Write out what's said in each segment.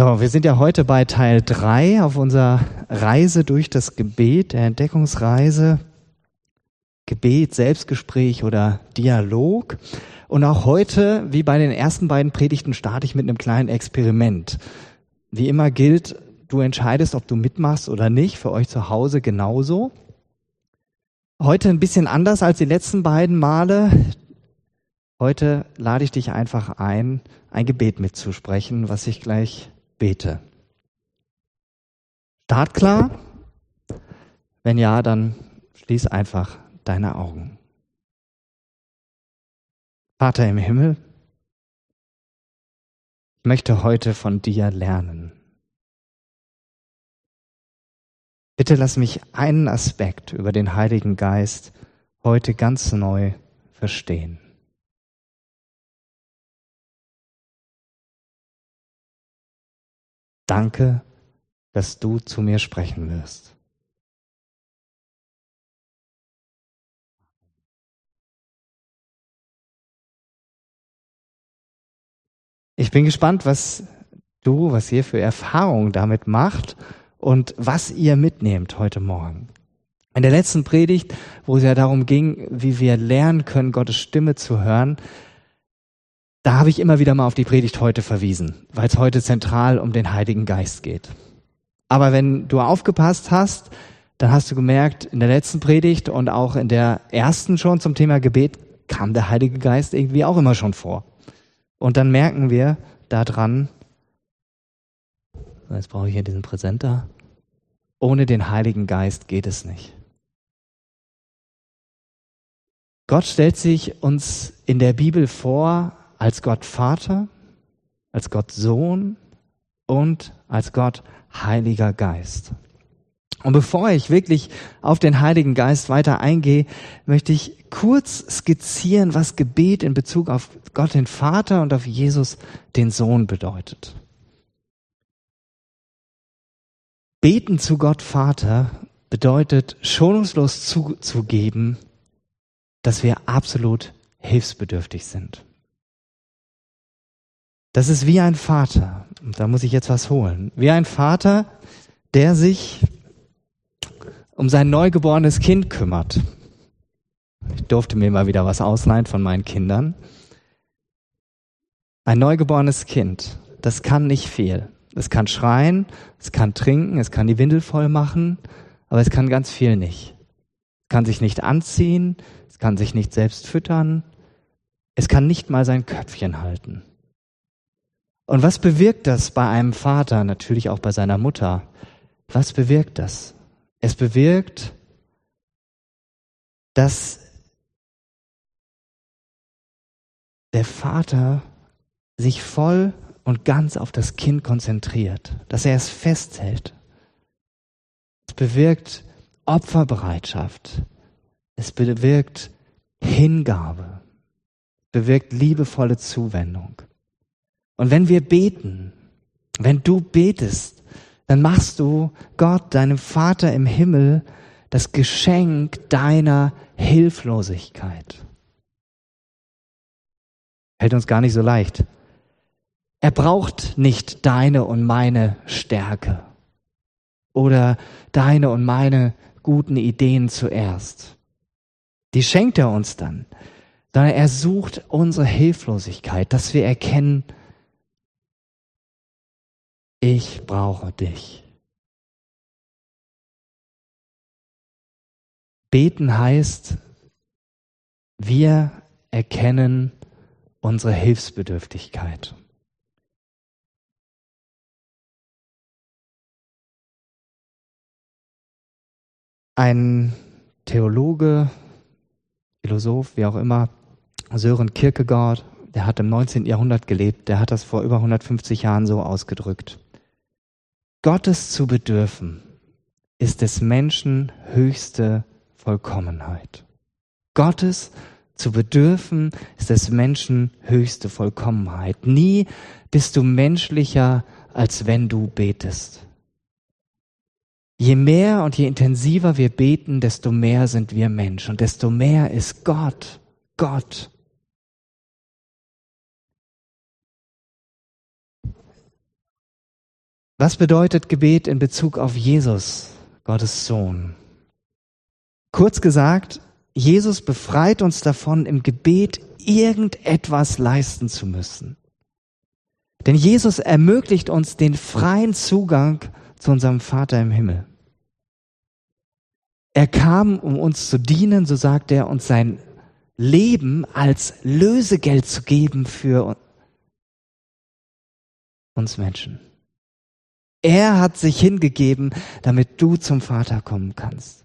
So, wir sind ja heute bei Teil 3 auf unserer Reise durch das Gebet, der Entdeckungsreise. Gebet, Selbstgespräch oder Dialog. Und auch heute, wie bei den ersten beiden Predigten, starte ich mit einem kleinen Experiment. Wie immer gilt, du entscheidest, ob du mitmachst oder nicht, für euch zu Hause genauso. Heute ein bisschen anders als die letzten beiden Male. Heute lade ich dich einfach ein, ein Gebet mitzusprechen, was ich gleich bete. Start klar? Wenn ja, dann schließ einfach deine Augen. Vater im Himmel, ich möchte heute von dir lernen. Bitte lass mich einen Aspekt über den Heiligen Geist heute ganz neu verstehen. Danke, dass du zu mir sprechen wirst. Ich bin gespannt, was du, was ihr für Erfahrungen damit macht und was ihr mitnehmt heute Morgen. In der letzten Predigt, wo es ja darum ging, wie wir lernen können, Gottes Stimme zu hören, da habe ich immer wieder mal auf die Predigt heute verwiesen, weil es heute zentral um den Heiligen Geist geht. Aber wenn du aufgepasst hast, dann hast du gemerkt, in der letzten Predigt und auch in der ersten schon zum Thema Gebet kam der Heilige Geist irgendwie auch immer schon vor. Und dann merken wir daran, jetzt brauche ich hier diesen Präsenter, ohne den Heiligen Geist geht es nicht. Gott stellt sich uns in der Bibel vor als Gott Vater, als Gott Sohn und als Gott Heiliger Geist. Und bevor ich wirklich auf den Heiligen Geist weiter eingehe, möchte ich kurz skizzieren, was Gebet in Bezug auf Gott den Vater und auf Jesus den Sohn bedeutet. Beten zu Gott Vater bedeutet schonungslos zuzugeben, dass wir absolut hilfsbedürftig sind. Das ist wie ein Vater, und da muss ich jetzt was holen, wie ein Vater, der sich um sein neugeborenes Kind kümmert. Ich durfte mir mal wieder was ausleihen von meinen Kindern. Ein neugeborenes Kind, das kann nicht viel. Es kann schreien, es kann trinken, es kann die Windel voll machen, aber es kann ganz viel nicht. Es kann sich nicht anziehen, es kann sich nicht selbst füttern, es kann nicht mal sein Köpfchen halten. Und was bewirkt das bei einem Vater, natürlich auch bei seiner Mutter? Was bewirkt das? Es bewirkt, dass der Vater sich voll und ganz auf das Kind konzentriert, dass er es festhält. Es bewirkt Opferbereitschaft. Es bewirkt Hingabe. Es bewirkt liebevolle Zuwendung. Und wenn wir beten, wenn du betest, dann machst du Gott, deinem Vater im Himmel, das Geschenk deiner Hilflosigkeit. Hält uns gar nicht so leicht. Er braucht nicht deine und meine Stärke oder deine und meine guten Ideen zuerst. Die schenkt er uns dann, sondern er sucht unsere Hilflosigkeit, dass wir erkennen, ich brauche dich. Beten heißt, wir erkennen unsere Hilfsbedürftigkeit. Ein Theologe, Philosoph, wie auch immer, Sören Kierkegaard, der hat im 19. Jahrhundert gelebt, der hat das vor über 150 Jahren so ausgedrückt. Gottes zu bedürfen, ist des Menschen höchste Vollkommenheit. Gottes zu bedürfen, ist des Menschen höchste Vollkommenheit. Nie bist du menschlicher, als wenn du betest. Je mehr und je intensiver wir beten, desto mehr sind wir Mensch und desto mehr ist Gott, Gott. Was bedeutet Gebet in Bezug auf Jesus, Gottes Sohn? Kurz gesagt, Jesus befreit uns davon, im Gebet irgendetwas leisten zu müssen. Denn Jesus ermöglicht uns den freien Zugang zu unserem Vater im Himmel. Er kam, um uns zu dienen, so sagt er, und sein Leben als Lösegeld zu geben für uns Menschen. Er hat sich hingegeben, damit du zum Vater kommen kannst.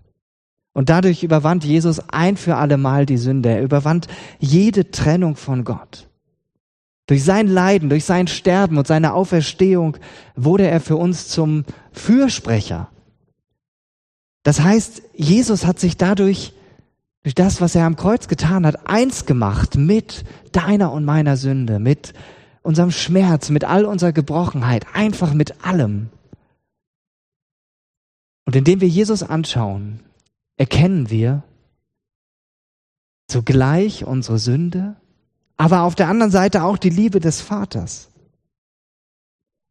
Und dadurch überwand Jesus ein für alle Mal die Sünde. Er überwand jede Trennung von Gott. Durch sein Leiden, durch sein Sterben und seine Auferstehung wurde er für uns zum Fürsprecher. Das heißt, Jesus hat sich dadurch, durch das, was er am Kreuz getan hat, eins gemacht mit deiner und meiner Sünde, mit unserem Schmerz, mit all unserer Gebrochenheit, einfach mit allem. Und indem wir Jesus anschauen, erkennen wir zugleich unsere Sünde, aber auf der anderen Seite auch die Liebe des Vaters.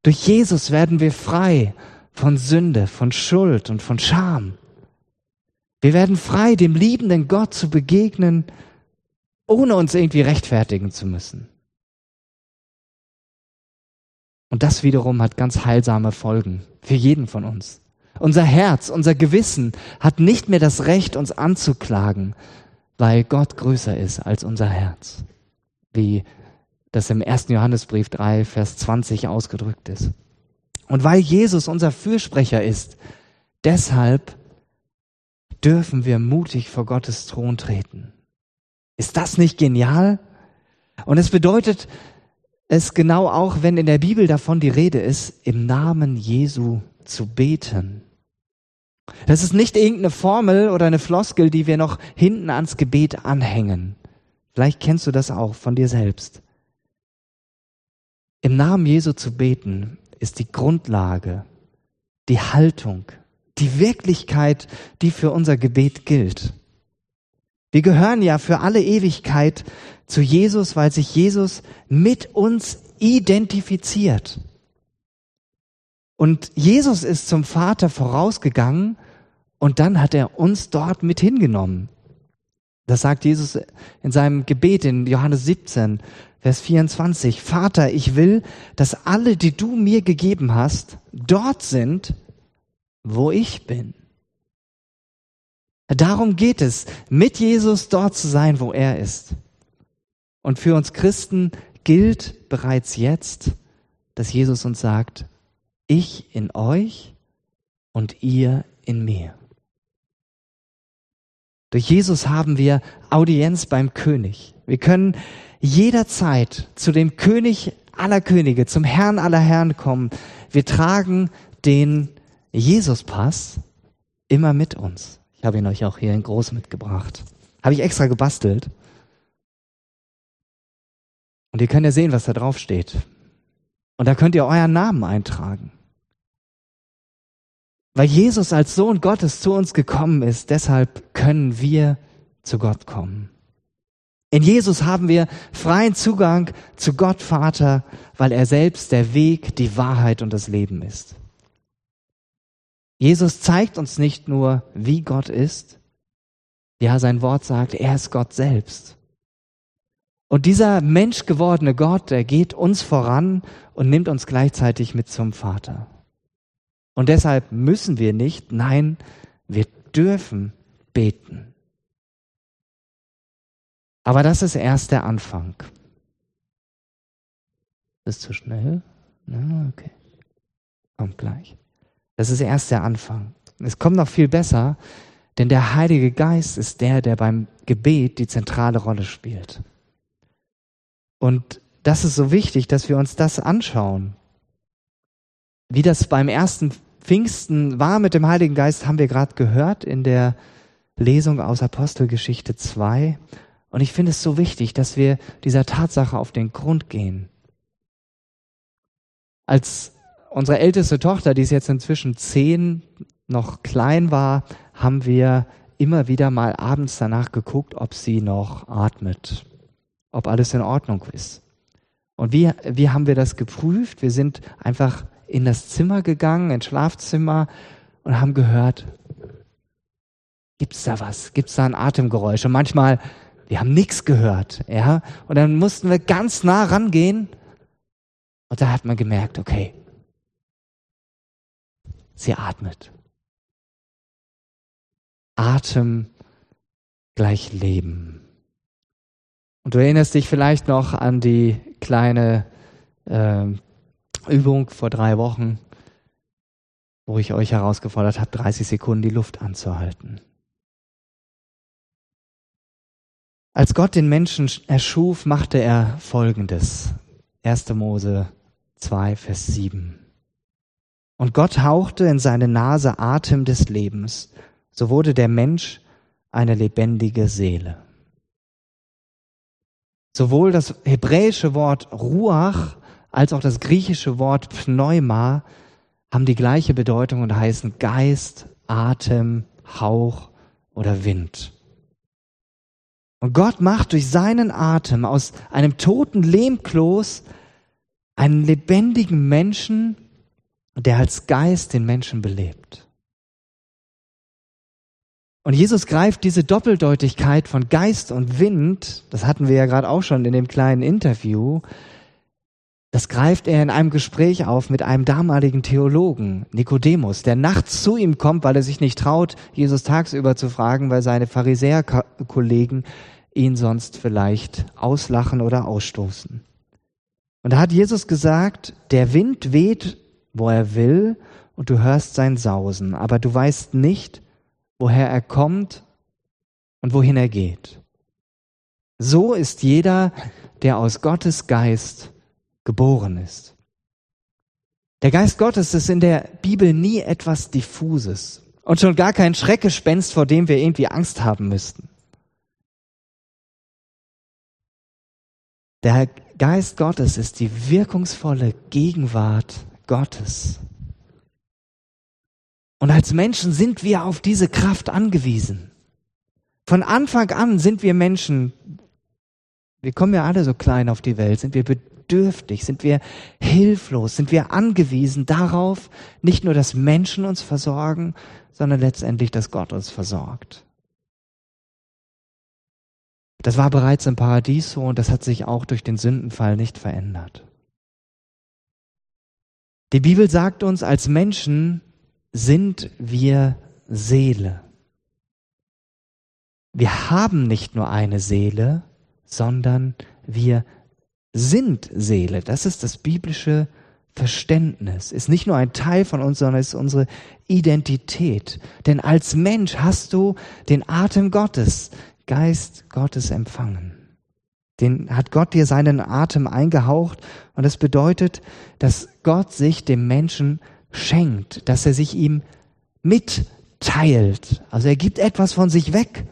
Durch Jesus werden wir frei von Sünde, von Schuld und von Scham. Wir werden frei, dem liebenden Gott zu begegnen, ohne uns irgendwie rechtfertigen zu müssen. Und das wiederum hat ganz heilsame Folgen für jeden von uns. Unser Herz, unser Gewissen hat nicht mehr das Recht, uns anzuklagen, weil Gott größer ist als unser Herz, wie das im 1. Johannesbrief 3, Vers 20 ausgedrückt ist. Und weil Jesus unser Fürsprecher ist, deshalb dürfen wir mutig vor Gottes Thron treten. Ist das nicht genial? Und es bedeutet es genau auch, wenn in der Bibel davon die Rede ist, im Namen Jesu zu beten. Das ist nicht irgendeine Formel oder eine Floskel, die wir noch hinten ans Gebet anhängen. Vielleicht kennst du das auch von dir selbst. Im Namen Jesu zu beten ist die Grundlage, die Haltung, die Wirklichkeit, die für unser Gebet gilt. Wir gehören ja für alle Ewigkeit zu Jesus, weil sich Jesus mit uns identifiziert. Und Jesus ist zum Vater vorausgegangen und dann hat er uns dort mit hingenommen. Das sagt Jesus in seinem Gebet in Johannes 17, Vers 24. Vater, ich will, dass alle, die du mir gegeben hast, dort sind, wo ich bin. Darum geht es, mit Jesus dort zu sein, wo er ist. Und für uns Christen gilt bereits jetzt, dass Jesus uns sagt, ich in euch und ihr in mir. Durch Jesus haben wir Audienz beim König. Wir können jederzeit zu dem König aller Könige, zum Herrn aller Herren kommen. Wir tragen den Jesuspass immer mit uns. Ich habe ihn euch auch hier in groß mitgebracht. Habe ich extra gebastelt. Und ihr könnt ja sehen, was da drauf steht. Und da könnt ihr euren Namen eintragen. Weil Jesus als Sohn Gottes zu uns gekommen ist, deshalb können wir zu Gott kommen. In Jesus haben wir freien Zugang zu Gott Vater, weil er selbst der Weg, die Wahrheit und das Leben ist. Jesus zeigt uns nicht nur, wie Gott ist, ja, sein Wort sagt, er ist Gott selbst. Und dieser menschgewordene Gott, der geht uns voran und nimmt uns gleichzeitig mit zum Vater. Und deshalb müssen wir nicht, nein, wir dürfen beten. Aber das ist erst der Anfang. ist zu schnell? Na, okay. Kommt gleich. Das ist erst der Anfang. Es kommt noch viel besser, denn der Heilige Geist ist der, der beim Gebet die zentrale Rolle spielt. Und das ist so wichtig, dass wir uns das anschauen. Wie das beim ersten Pfingsten war mit dem Heiligen Geist, haben wir gerade gehört in der Lesung aus Apostelgeschichte 2. Und ich finde es so wichtig, dass wir dieser Tatsache auf den Grund gehen. Als unsere älteste Tochter, die ist jetzt inzwischen zehn, noch klein war, haben wir immer wieder mal abends danach geguckt, ob sie noch atmet, ob alles in Ordnung ist. Und wie, wie haben wir das geprüft? Wir sind einfach in das Zimmer gegangen, ins Schlafzimmer und haben gehört, gibt's da was? Gibt's da ein Atemgeräusch? Und manchmal, wir haben nichts gehört, ja. Und dann mussten wir ganz nah rangehen. Und da hat man gemerkt, okay, sie atmet. Atem gleich Leben. Und du erinnerst dich vielleicht noch an die kleine äh, Übung vor drei Wochen, wo ich euch herausgefordert habe, 30 Sekunden die Luft anzuhalten. Als Gott den Menschen erschuf, machte er Folgendes. 1. Mose 2, Vers 7. Und Gott hauchte in seine Nase Atem des Lebens, so wurde der Mensch eine lebendige Seele. Sowohl das hebräische Wort Ruach als auch das griechische Wort Pneuma haben die gleiche Bedeutung und heißen Geist, Atem, Hauch oder Wind. Und Gott macht durch seinen Atem aus einem toten Lehmkloß einen lebendigen Menschen, der als Geist den Menschen belebt. Und Jesus greift diese Doppeldeutigkeit von Geist und Wind, das hatten wir ja gerade auch schon in dem kleinen Interview, das greift er in einem Gespräch auf mit einem damaligen Theologen, Nikodemus, der nachts zu ihm kommt, weil er sich nicht traut, Jesus tagsüber zu fragen, weil seine Pharisäerkollegen ihn sonst vielleicht auslachen oder ausstoßen. Und da hat Jesus gesagt, der Wind weht, wo er will, und du hörst sein Sausen, aber du weißt nicht, woher er kommt und wohin er geht. So ist jeder, der aus Gottes Geist geboren ist. Der Geist Gottes ist in der Bibel nie etwas Diffuses und schon gar kein Schreckgespenst, vor dem wir irgendwie Angst haben müssten. Der Geist Gottes ist die wirkungsvolle Gegenwart Gottes. Und als Menschen sind wir auf diese Kraft angewiesen. Von Anfang an sind wir Menschen, wir kommen ja alle so klein auf die Welt, sind wir bedürftig, sind wir hilflos, sind wir angewiesen darauf, nicht nur, dass Menschen uns versorgen, sondern letztendlich, dass Gott uns versorgt. Das war bereits im Paradies so und das hat sich auch durch den Sündenfall nicht verändert. Die Bibel sagt uns, als Menschen sind wir Seele. Wir haben nicht nur eine Seele, sondern wir sind Seele. Das ist das biblische Verständnis. Ist nicht nur ein Teil von uns, sondern ist unsere Identität. Denn als Mensch hast du den Atem Gottes, Geist Gottes empfangen. Den hat Gott dir seinen Atem eingehaucht und das bedeutet, dass Gott sich dem Menschen schenkt, dass er sich ihm mitteilt. Also er gibt etwas von sich weg.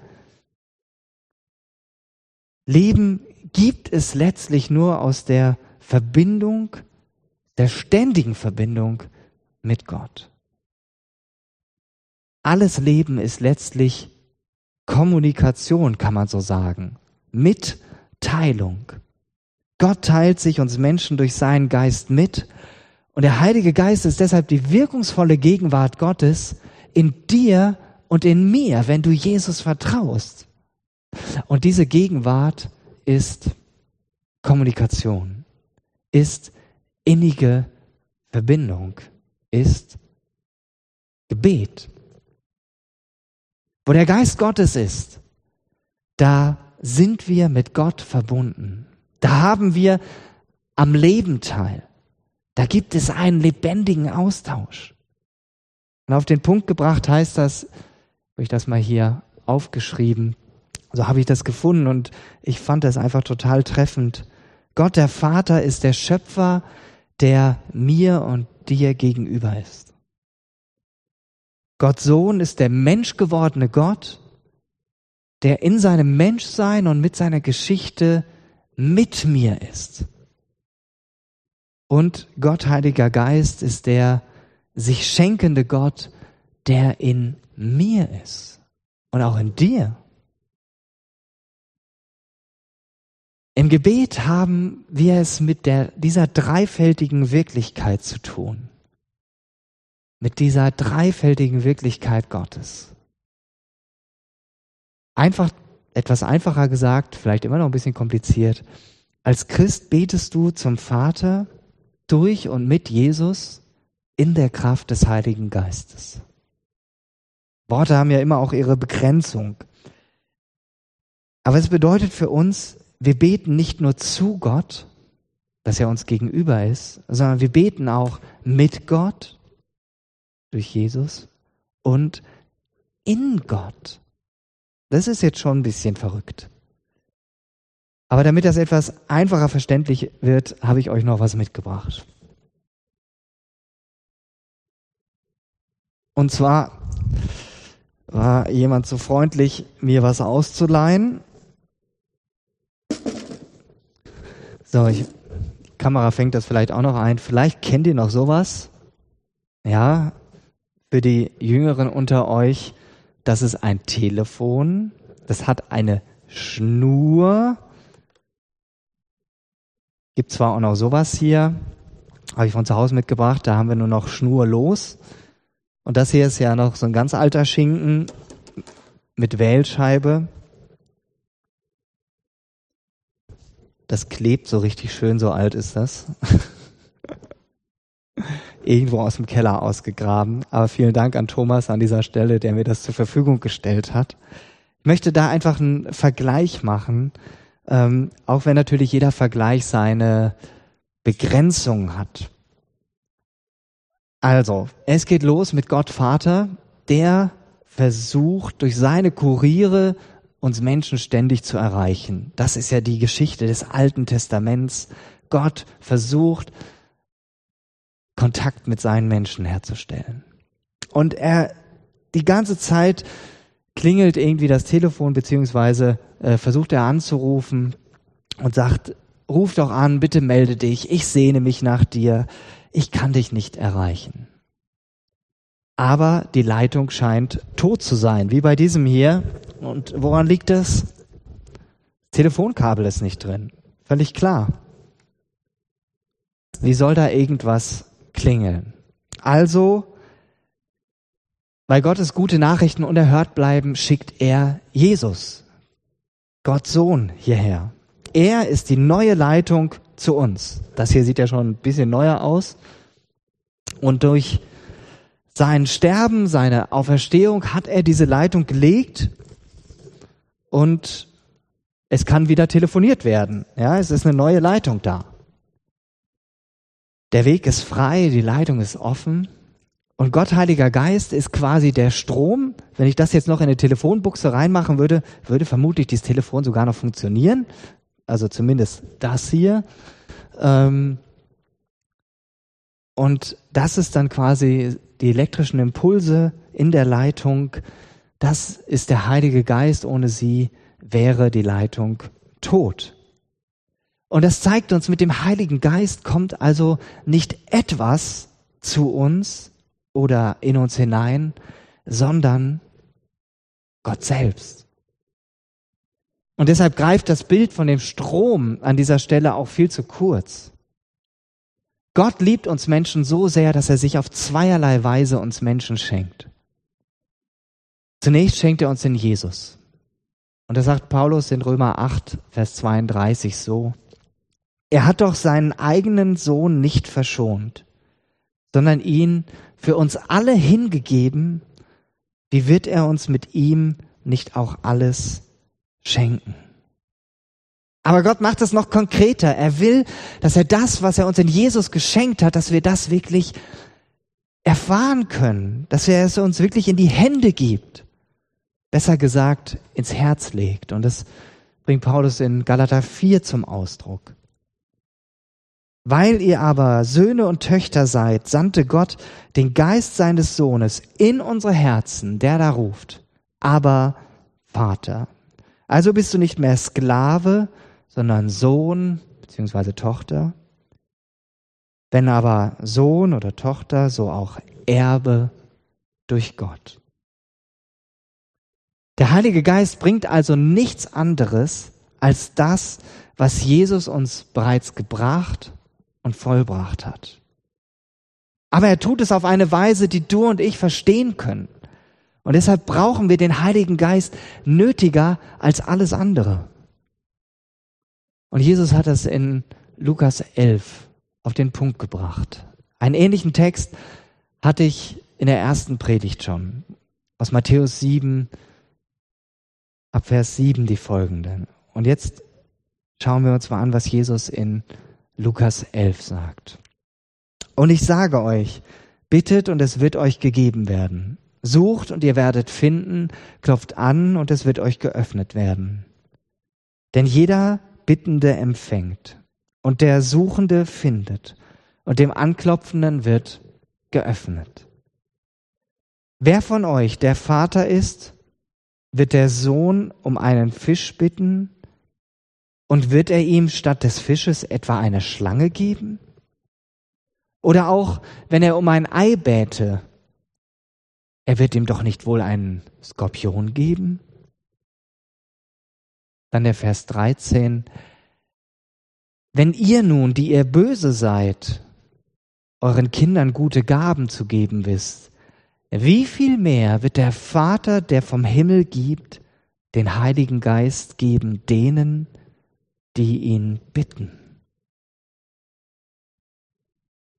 Leben gibt es letztlich nur aus der Verbindung, der ständigen Verbindung mit Gott. Alles Leben ist letztlich Kommunikation, kann man so sagen. Mitteilung. Gott teilt sich uns Menschen durch seinen Geist mit und der Heilige Geist ist deshalb die wirkungsvolle Gegenwart Gottes in dir und in mir, wenn du Jesus vertraust. Und diese Gegenwart ist Kommunikation, ist innige Verbindung, ist Gebet. Wo der Geist Gottes ist, da sind wir mit Gott verbunden. Da haben wir am Leben teil. Da gibt es einen lebendigen Austausch. Und auf den Punkt gebracht heißt das, habe ich das mal hier aufgeschrieben, so habe ich das gefunden und ich fand das einfach total treffend. Gott der Vater ist der Schöpfer, der mir und dir gegenüber ist. Gott Sohn ist der menschgewordene Gott, der in seinem Menschsein und mit seiner Geschichte mit mir ist. Und Gott, Heiliger Geist, ist der sich schenkende Gott, der in mir ist und auch in dir. Im Gebet haben wir es mit der, dieser dreifältigen Wirklichkeit zu tun. mit dieser dreifältigen Wirklichkeit Gottes. Einfach, etwas einfacher gesagt, vielleicht immer noch ein bisschen kompliziert. Als Christ betest du zum Vater durch und mit Jesus in der Kraft des Heiligen Geistes. Worte haben ja immer auch ihre Begrenzung. Aber es bedeutet für uns, wir beten nicht nur zu Gott, dass er uns gegenüber ist, sondern wir beten auch mit Gott durch Jesus und in Gott. Das ist jetzt schon ein bisschen verrückt. Aber damit das etwas einfacher verständlich wird, habe ich euch noch was mitgebracht. Und zwar war jemand so freundlich, mir was auszuleihen. So, ich, die Kamera fängt das vielleicht auch noch ein. Vielleicht kennt ihr noch sowas. Ja, für die Jüngeren unter euch, das ist ein Telefon. Das hat eine Schnur. Gibt zwar auch noch sowas hier, habe ich von zu Hause mitgebracht, da haben wir nur noch schnurlos. Und das hier ist ja noch so ein ganz alter Schinken mit Wählscheibe. Das klebt so richtig schön, so alt ist das. Irgendwo aus dem Keller ausgegraben. Aber vielen Dank an Thomas an dieser Stelle, der mir das zur Verfügung gestellt hat. Ich möchte da einfach einen Vergleich machen ähm, auch wenn natürlich jeder Vergleich seine Begrenzung hat. Also, es geht los mit Gott Vater, der versucht durch seine Kuriere uns Menschen ständig zu erreichen. Das ist ja die Geschichte des Alten Testaments. Gott versucht, Kontakt mit seinen Menschen herzustellen. Und er die ganze Zeit klingelt irgendwie das Telefon, beziehungsweise äh, versucht er anzurufen und sagt, ruf doch an, bitte melde dich, ich sehne mich nach dir, ich kann dich nicht erreichen. Aber die Leitung scheint tot zu sein, wie bei diesem hier. Und woran liegt das? Telefonkabel ist nicht drin. Völlig klar. Wie soll da irgendwas klingeln? Also weil Gottes gute Nachrichten unerhört bleiben, schickt er Jesus, Gott Sohn, hierher. Er ist die neue Leitung zu uns. Das hier sieht ja schon ein bisschen neuer aus. Und durch sein Sterben, seine Auferstehung hat er diese Leitung gelegt und es kann wieder telefoniert werden. Ja, es ist eine neue Leitung da. Der Weg ist frei, die Leitung ist offen und Gott, Heiliger Geist, ist quasi der Strom. Wenn ich das jetzt noch in eine Telefonbuchse reinmachen würde, würde vermutlich dieses Telefon sogar noch funktionieren. Also zumindest das hier. Ähm, und das ist dann quasi die elektrischen Impulse in der Leitung. Das ist der Heilige Geist. Ohne sie wäre die Leitung tot. Und das zeigt uns, mit dem Heiligen Geist kommt also nicht etwas zu uns, oder in uns hinein, sondern Gott selbst. Und deshalb greift das Bild von dem Strom an dieser Stelle auch viel zu kurz. Gott liebt uns Menschen so sehr, dass er sich auf zweierlei Weise uns Menschen schenkt. Zunächst schenkt er uns den Jesus. Und da sagt Paulus in Römer 8, Vers 32 so, er hat doch seinen eigenen Sohn nicht verschont, sondern ihn für uns alle hingegeben, wie wird er uns mit ihm nicht auch alles schenken? Aber Gott macht es noch konkreter. Er will, dass er das, was er uns in Jesus geschenkt hat, dass wir das wirklich erfahren können, dass er es uns wirklich in die Hände gibt. Besser gesagt, ins Herz legt. Und das bringt Paulus in Galater 4 zum Ausdruck. Weil ihr aber Söhne und Töchter seid, sandte Gott den Geist seines Sohnes in unsere Herzen, der da ruft, aber Vater. Also bist du nicht mehr Sklave, sondern Sohn bzw. Tochter. Wenn aber Sohn oder Tochter, so auch Erbe durch Gott. Der Heilige Geist bringt also nichts anderes als das, was Jesus uns bereits gebracht und vollbracht hat. Aber er tut es auf eine Weise, die du und ich verstehen können. Und deshalb brauchen wir den Heiligen Geist nötiger als alles andere. Und Jesus hat das in Lukas 11 auf den Punkt gebracht. Einen ähnlichen Text hatte ich in der ersten Predigt schon. Aus Matthäus 7, ab Vers 7 die folgenden. Und jetzt schauen wir uns mal an, was Jesus in Lukas 11 sagt. Und ich sage euch, bittet und es wird euch gegeben werden. Sucht und ihr werdet finden, klopft an und es wird euch geöffnet werden. Denn jeder Bittende empfängt und der Suchende findet und dem Anklopfenden wird geöffnet. Wer von euch der Vater ist, wird der Sohn um einen Fisch bitten und wird er ihm statt des Fisches etwa eine Schlange geben? Oder auch, wenn er um ein Ei bäte, er wird ihm doch nicht wohl einen Skorpion geben? Dann der Vers 13. Wenn ihr nun, die ihr böse seid, euren Kindern gute Gaben zu geben wisst, wie viel mehr wird der Vater, der vom Himmel gibt, den Heiligen Geist geben denen, ihn bitten?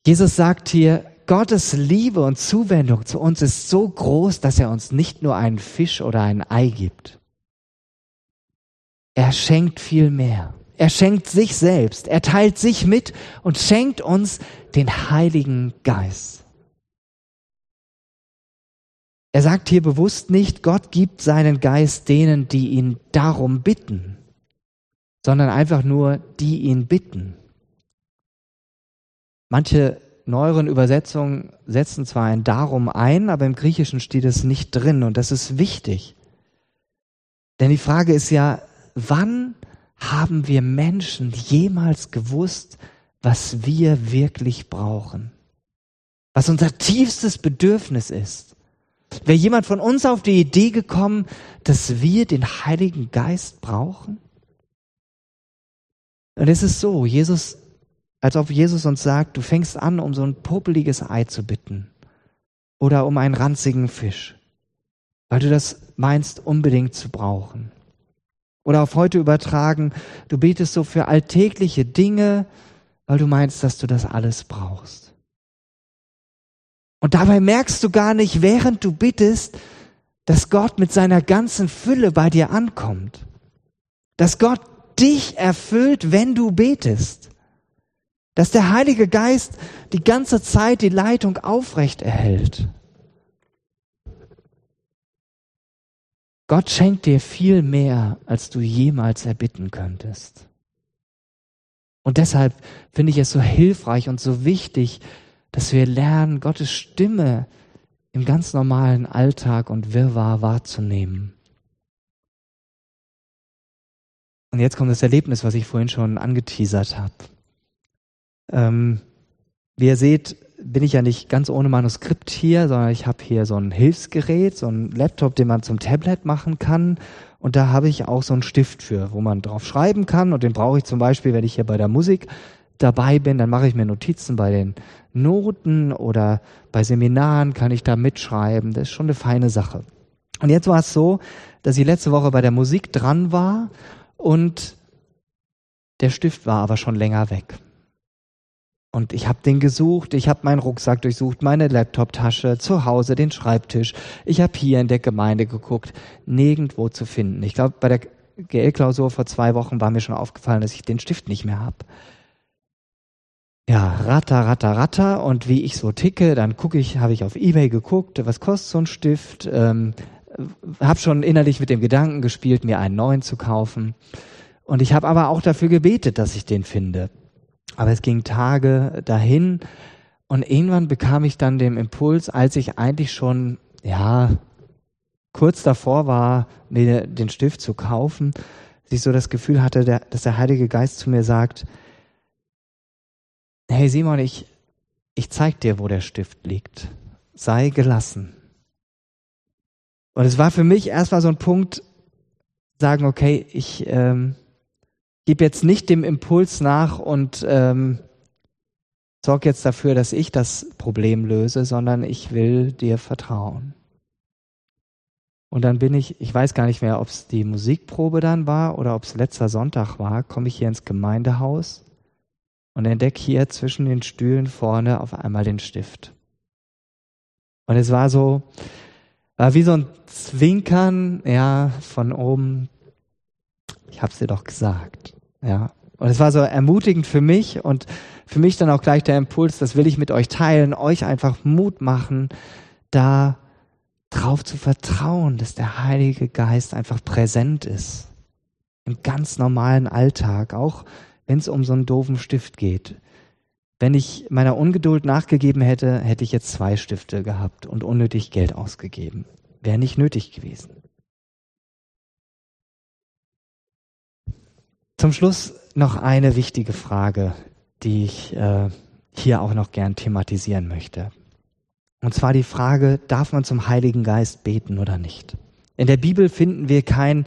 Jesus sagt hier, Gottes Liebe und Zuwendung zu uns ist so groß, dass er uns nicht nur einen Fisch oder ein Ei gibt. Er schenkt viel mehr. Er schenkt sich selbst. Er teilt sich mit und schenkt uns den Heiligen Geist. Er sagt hier bewusst nicht, Gott gibt seinen Geist denen, die ihn darum bitten, sondern einfach nur, die ihn bitten. Manche neueren Übersetzungen setzen zwar ein darum ein, aber im Griechischen steht es nicht drin und das ist wichtig. Denn die Frage ist ja, wann haben wir Menschen jemals gewusst, was wir wirklich brauchen? Was unser tiefstes Bedürfnis ist? Wäre jemand von uns auf die Idee gekommen, dass wir den Heiligen Geist brauchen? Und es ist so, Jesus als ob Jesus uns sagt, du fängst an, um so ein popeliges Ei zu bitten oder um einen ranzigen Fisch, weil du das meinst unbedingt zu brauchen. Oder auf heute übertragen, du betest so für alltägliche Dinge, weil du meinst, dass du das alles brauchst. Und dabei merkst du gar nicht, während du bittest, dass Gott mit seiner ganzen Fülle bei dir ankommt. Dass Gott dich erfüllt, wenn du betest. Dass der Heilige Geist die ganze Zeit die Leitung aufrecht erhält. Gott schenkt dir viel mehr, als du jemals erbitten könntest. Und deshalb finde ich es so hilfreich und so wichtig, dass wir lernen, Gottes Stimme im ganz normalen Alltag und Wirrwarr wahrzunehmen. Und jetzt kommt das Erlebnis, was ich vorhin schon angeteasert habe. Ähm, wie ihr seht, bin ich ja nicht ganz ohne Manuskript hier, sondern ich habe hier so ein Hilfsgerät, so ein Laptop, den man zum Tablet machen kann. Und da habe ich auch so einen Stift für, wo man drauf schreiben kann. Und den brauche ich zum Beispiel, wenn ich hier bei der Musik dabei bin, dann mache ich mir Notizen bei den Noten oder bei Seminaren kann ich da mitschreiben. Das ist schon eine feine Sache. Und jetzt war es so, dass ich letzte Woche bei der Musik dran war und der Stift war aber schon länger weg. Und ich habe den gesucht, ich habe meinen Rucksack durchsucht, meine Laptoptasche, zu Hause den Schreibtisch. Ich habe hier in der Gemeinde geguckt, nirgendwo zu finden. Ich glaube, bei der GL-Klausur vor zwei Wochen war mir schon aufgefallen, dass ich den Stift nicht mehr habe. Ja, ratter, ratter, ratter. Und wie ich so ticke, dann gucke ich, habe ich auf Ebay geguckt, was kostet so ein Stift. Ähm, habe schon innerlich mit dem Gedanken gespielt, mir einen neuen zu kaufen. Und ich habe aber auch dafür gebetet, dass ich den finde. Aber es ging Tage dahin und irgendwann bekam ich dann den Impuls, als ich eigentlich schon, ja, kurz davor war, mir den Stift zu kaufen, dass ich so das Gefühl hatte, dass der Heilige Geist zu mir sagt, hey Simon, ich, ich zeig dir, wo der Stift liegt. Sei gelassen. Und es war für mich erstmal so ein Punkt, sagen, okay, ich, ähm, gib jetzt nicht dem Impuls nach und ähm, sorg jetzt dafür, dass ich das Problem löse, sondern ich will dir vertrauen. Und dann bin ich, ich weiß gar nicht mehr, ob es die Musikprobe dann war oder ob es letzter Sonntag war, komme ich hier ins Gemeindehaus und entdecke hier zwischen den Stühlen vorne auf einmal den Stift. Und es war so, war wie so ein Zwinkern, ja, von oben. Ich hab's dir doch gesagt, ja. Und es war so ermutigend für mich und für mich dann auch gleich der Impuls, das will ich mit euch teilen, euch einfach Mut machen, da drauf zu vertrauen, dass der Heilige Geist einfach präsent ist. Im ganz normalen Alltag, auch wenn es um so einen doofen Stift geht. Wenn ich meiner Ungeduld nachgegeben hätte, hätte ich jetzt zwei Stifte gehabt und unnötig Geld ausgegeben. Wäre nicht nötig gewesen. Zum Schluss noch eine wichtige Frage, die ich äh, hier auch noch gern thematisieren möchte. Und zwar die Frage, darf man zum Heiligen Geist beten oder nicht? In der Bibel finden wir kein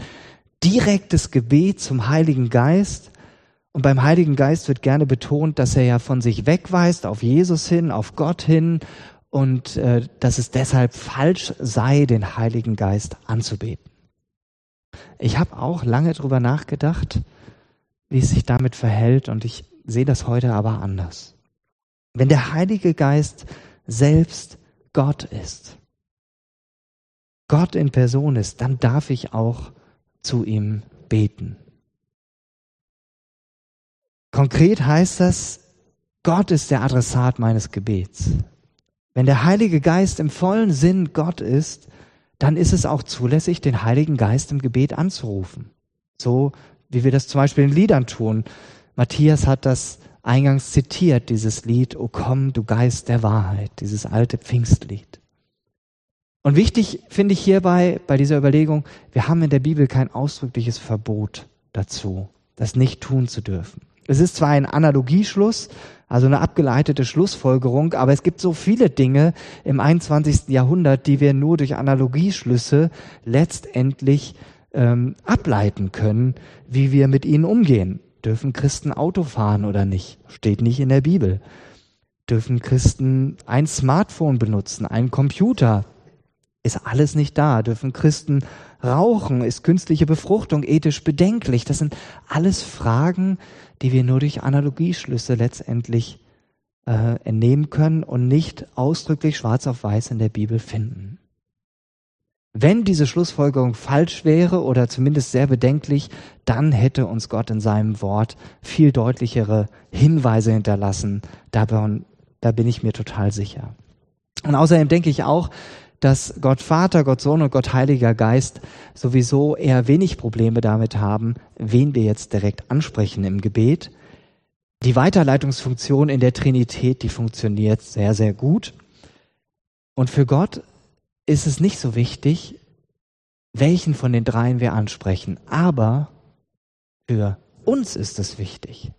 direktes Gebet zum Heiligen Geist. Und beim Heiligen Geist wird gerne betont, dass er ja von sich wegweist, auf Jesus hin, auf Gott hin und äh, dass es deshalb falsch sei, den Heiligen Geist anzubeten. Ich habe auch lange drüber nachgedacht, wie es sich damit verhält und ich sehe das heute aber anders. Wenn der Heilige Geist selbst Gott ist, Gott in Person ist, dann darf ich auch zu ihm beten. Konkret heißt das, Gott ist der Adressat meines Gebets. Wenn der Heilige Geist im vollen Sinn Gott ist, dann ist es auch zulässig, den Heiligen Geist im Gebet anzurufen. So wie wir das zum Beispiel in Liedern tun. Matthias hat das eingangs zitiert, dieses Lied, O komm, du Geist der Wahrheit, dieses alte Pfingstlied. Und wichtig finde ich hierbei, bei dieser Überlegung, wir haben in der Bibel kein ausdrückliches Verbot dazu, das nicht tun zu dürfen. Es ist zwar ein Analogieschluss, also eine abgeleitete Schlussfolgerung, aber es gibt so viele Dinge im 21. Jahrhundert, die wir nur durch Analogieschlüsse letztendlich ähm, ableiten können, wie wir mit ihnen umgehen. Dürfen Christen Auto fahren oder nicht? Steht nicht in der Bibel. Dürfen Christen ein Smartphone benutzen, einen Computer? Ist alles nicht da. Dürfen Christen rauchen? Ist künstliche Befruchtung ethisch bedenklich? Das sind alles Fragen, die wir nur durch Analogieschlüsse letztendlich äh, entnehmen können und nicht ausdrücklich schwarz auf weiß in der Bibel finden. Wenn diese Schlussfolgerung falsch wäre oder zumindest sehr bedenklich, dann hätte uns Gott in seinem Wort viel deutlichere Hinweise hinterlassen. Da bin ich mir total sicher. Und außerdem denke ich auch, dass Gott Vater, Gott Sohn und Gott Heiliger Geist sowieso eher wenig Probleme damit haben, wen wir jetzt direkt ansprechen im Gebet. Die Weiterleitungsfunktion in der Trinität, die funktioniert sehr, sehr gut. Und für Gott ist es nicht so wichtig, welchen von den dreien wir ansprechen. Aber für uns ist es wichtig.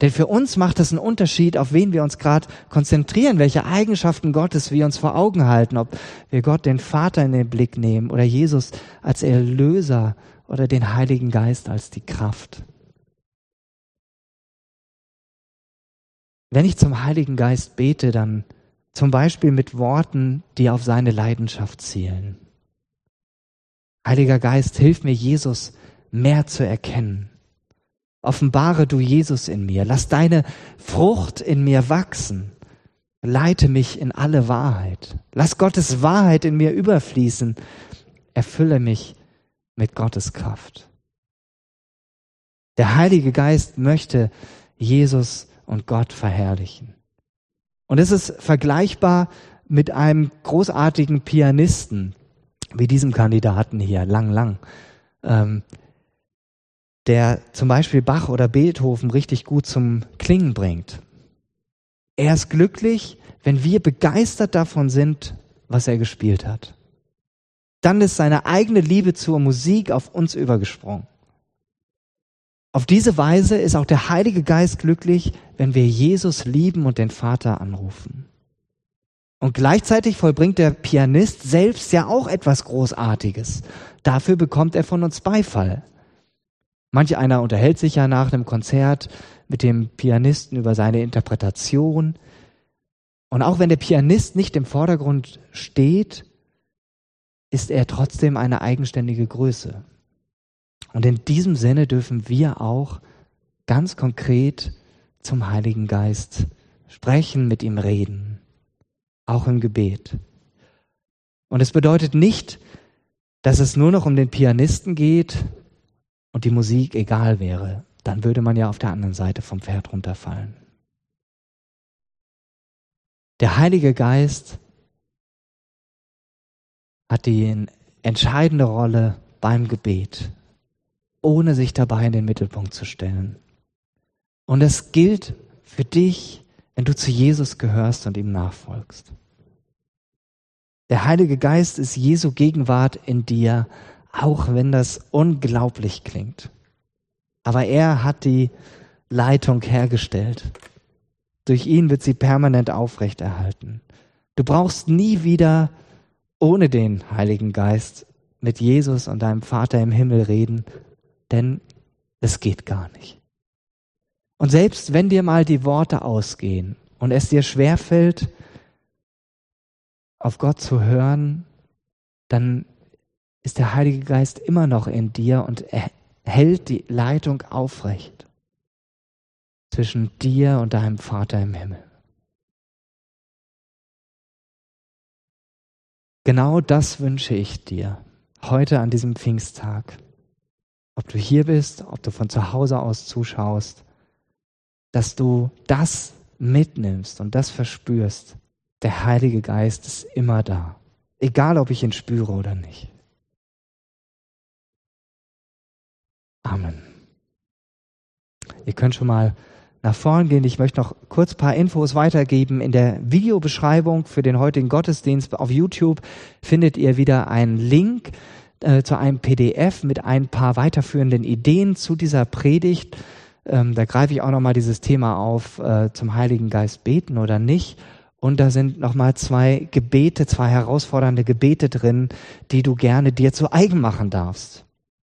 Denn für uns macht es einen Unterschied, auf wen wir uns gerade konzentrieren, welche Eigenschaften Gottes wir uns vor Augen halten, ob wir Gott den Vater in den Blick nehmen oder Jesus als Erlöser oder den Heiligen Geist als die Kraft. Wenn ich zum Heiligen Geist bete, dann zum Beispiel mit Worten, die auf seine Leidenschaft zielen. Heiliger Geist, hilf mir, Jesus mehr zu erkennen. Offenbare du Jesus in mir. Lass deine Frucht in mir wachsen. Leite mich in alle Wahrheit. Lass Gottes Wahrheit in mir überfließen. Erfülle mich mit Gottes Kraft. Der Heilige Geist möchte Jesus und Gott verherrlichen. Und es ist vergleichbar mit einem großartigen Pianisten, wie diesem Kandidaten hier, Lang Lang, ähm, der zum Beispiel Bach oder Beethoven richtig gut zum Klingen bringt. Er ist glücklich, wenn wir begeistert davon sind, was er gespielt hat. Dann ist seine eigene Liebe zur Musik auf uns übergesprungen. Auf diese Weise ist auch der Heilige Geist glücklich, wenn wir Jesus lieben und den Vater anrufen. Und gleichzeitig vollbringt der Pianist selbst ja auch etwas Großartiges. Dafür bekommt er von uns Beifall. Manch einer unterhält sich ja nach einem Konzert mit dem Pianisten über seine Interpretation. Und auch wenn der Pianist nicht im Vordergrund steht, ist er trotzdem eine eigenständige Größe. Und in diesem Sinne dürfen wir auch ganz konkret zum Heiligen Geist sprechen, mit ihm reden, auch im Gebet. Und es bedeutet nicht, dass es nur noch um den Pianisten geht und die Musik egal wäre. Dann würde man ja auf der anderen Seite vom Pferd runterfallen. Der Heilige Geist hat die entscheidende Rolle beim Gebet, ohne sich dabei in den Mittelpunkt zu stellen. Und es gilt für dich, wenn du zu Jesus gehörst und ihm nachfolgst. Der Heilige Geist ist Jesu Gegenwart in dir, auch wenn das unglaublich klingt. Aber er hat die Leitung hergestellt. Durch ihn wird sie permanent aufrechterhalten. Du brauchst nie wieder ohne den Heiligen Geist mit Jesus und deinem Vater im Himmel reden, denn es geht gar nicht. Und selbst wenn dir mal die Worte ausgehen und es dir schwerfällt, auf Gott zu hören, dann ist der Heilige Geist immer noch in dir und er hält die Leitung aufrecht zwischen dir und deinem Vater im Himmel. Genau das wünsche ich dir heute an diesem Pfingsttag. Ob du hier bist, ob du von zu Hause aus zuschaust, dass du das mitnimmst und das verspürst. Der Heilige Geist ist immer da. Egal, ob ich ihn spüre oder nicht. Amen. Ihr könnt schon mal nach vorn gehen. Ich möchte noch kurz ein paar Infos weitergeben. In der Videobeschreibung für den heutigen Gottesdienst auf YouTube findet ihr wieder einen Link äh, zu einem PDF mit ein paar weiterführenden Ideen zu dieser Predigt. Ähm, da greife ich auch nochmal dieses Thema auf, äh, zum Heiligen Geist beten oder nicht. Und da sind nochmal zwei Gebete, zwei herausfordernde Gebete drin, die du gerne dir zu eigen machen darfst.